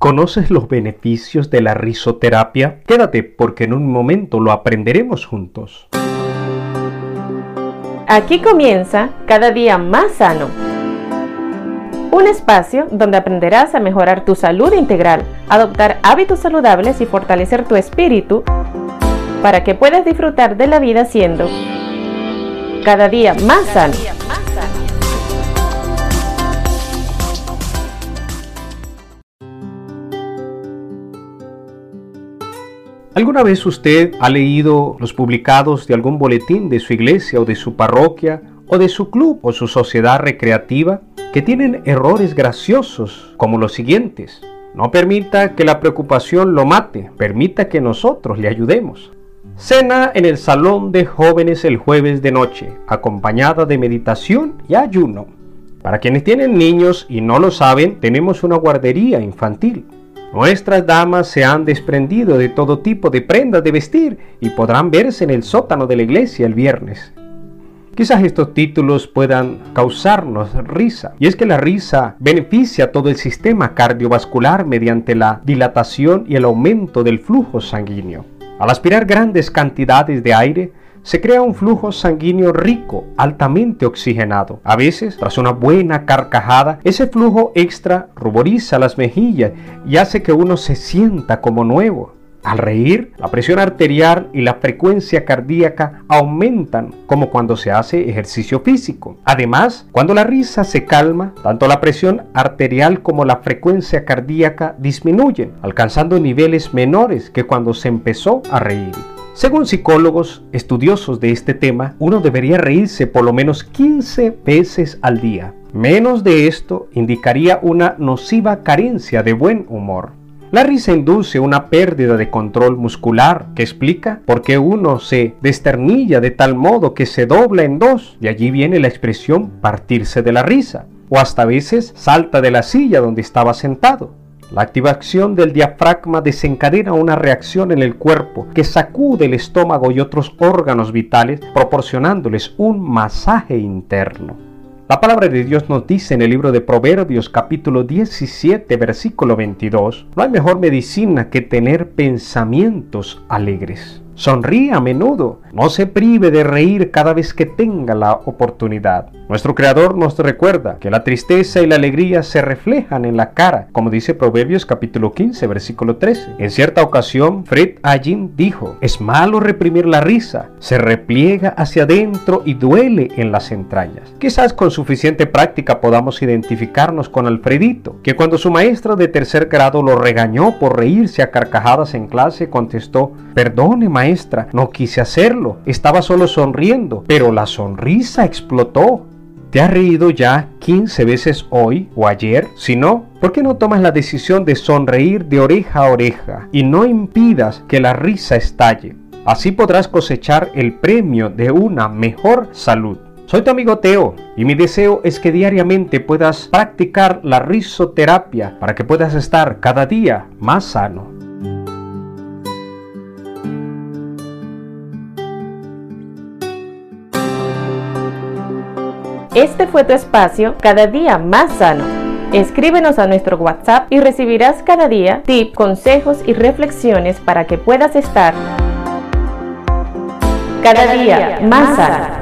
¿Conoces los beneficios de la risoterapia? Quédate porque en un momento lo aprenderemos juntos. Aquí comienza cada día más sano. Un espacio donde aprenderás a mejorar tu salud integral, adoptar hábitos saludables y fortalecer tu espíritu para que puedas disfrutar de la vida siendo cada día más sano. ¿Alguna vez usted ha leído los publicados de algún boletín de su iglesia o de su parroquia o de su club o su sociedad recreativa que tienen errores graciosos como los siguientes? No permita que la preocupación lo mate, permita que nosotros le ayudemos. Cena en el salón de jóvenes el jueves de noche, acompañada de meditación y ayuno. Para quienes tienen niños y no lo saben, tenemos una guardería infantil. Nuestras damas se han desprendido de todo tipo de prendas de vestir y podrán verse en el sótano de la iglesia el viernes. Quizás estos títulos puedan causarnos risa, y es que la risa beneficia todo el sistema cardiovascular mediante la dilatación y el aumento del flujo sanguíneo. Al aspirar grandes cantidades de aire, se crea un flujo sanguíneo rico, altamente oxigenado. A veces, tras una buena carcajada, ese flujo extra ruboriza las mejillas y hace que uno se sienta como nuevo. Al reír, la presión arterial y la frecuencia cardíaca aumentan como cuando se hace ejercicio físico. Además, cuando la risa se calma, tanto la presión arterial como la frecuencia cardíaca disminuyen, alcanzando niveles menores que cuando se empezó a reír. Según psicólogos estudiosos de este tema, uno debería reírse por lo menos 15 veces al día. Menos de esto indicaría una nociva carencia de buen humor. La risa induce una pérdida de control muscular que explica por qué uno se desternilla de tal modo que se dobla en dos. De allí viene la expresión partirse de la risa. O hasta a veces salta de la silla donde estaba sentado. La activación del diafragma desencadena una reacción en el cuerpo que sacude el estómago y otros órganos vitales proporcionándoles un masaje interno. La palabra de Dios nos dice en el libro de Proverbios capítulo 17 versículo 22, no hay mejor medicina que tener pensamientos alegres. Sonríe a menudo, no se prive de reír cada vez que tenga la oportunidad. Nuestro Creador nos recuerda que la tristeza y la alegría se reflejan en la cara, como dice Proverbios capítulo 15, versículo 13. En cierta ocasión, Fred Allin dijo, es malo reprimir la risa, se repliega hacia adentro y duele en las entrañas. Quizás con suficiente práctica podamos identificarnos con Alfredito, que cuando su maestra de tercer grado lo regañó por reírse a carcajadas en clase, contestó, perdone no quise hacerlo, estaba solo sonriendo, pero la sonrisa explotó. ¿Te has reído ya 15 veces hoy o ayer? Si no, ¿por qué no tomas la decisión de sonreír de oreja a oreja y no impidas que la risa estalle? Así podrás cosechar el premio de una mejor salud. Soy tu amigo Teo y mi deseo es que diariamente puedas practicar la risoterapia para que puedas estar cada día más sano. Este fue tu espacio cada día más sano. Escríbenos a nuestro WhatsApp y recibirás cada día tips, consejos y reflexiones para que puedas estar cada, día, más sano.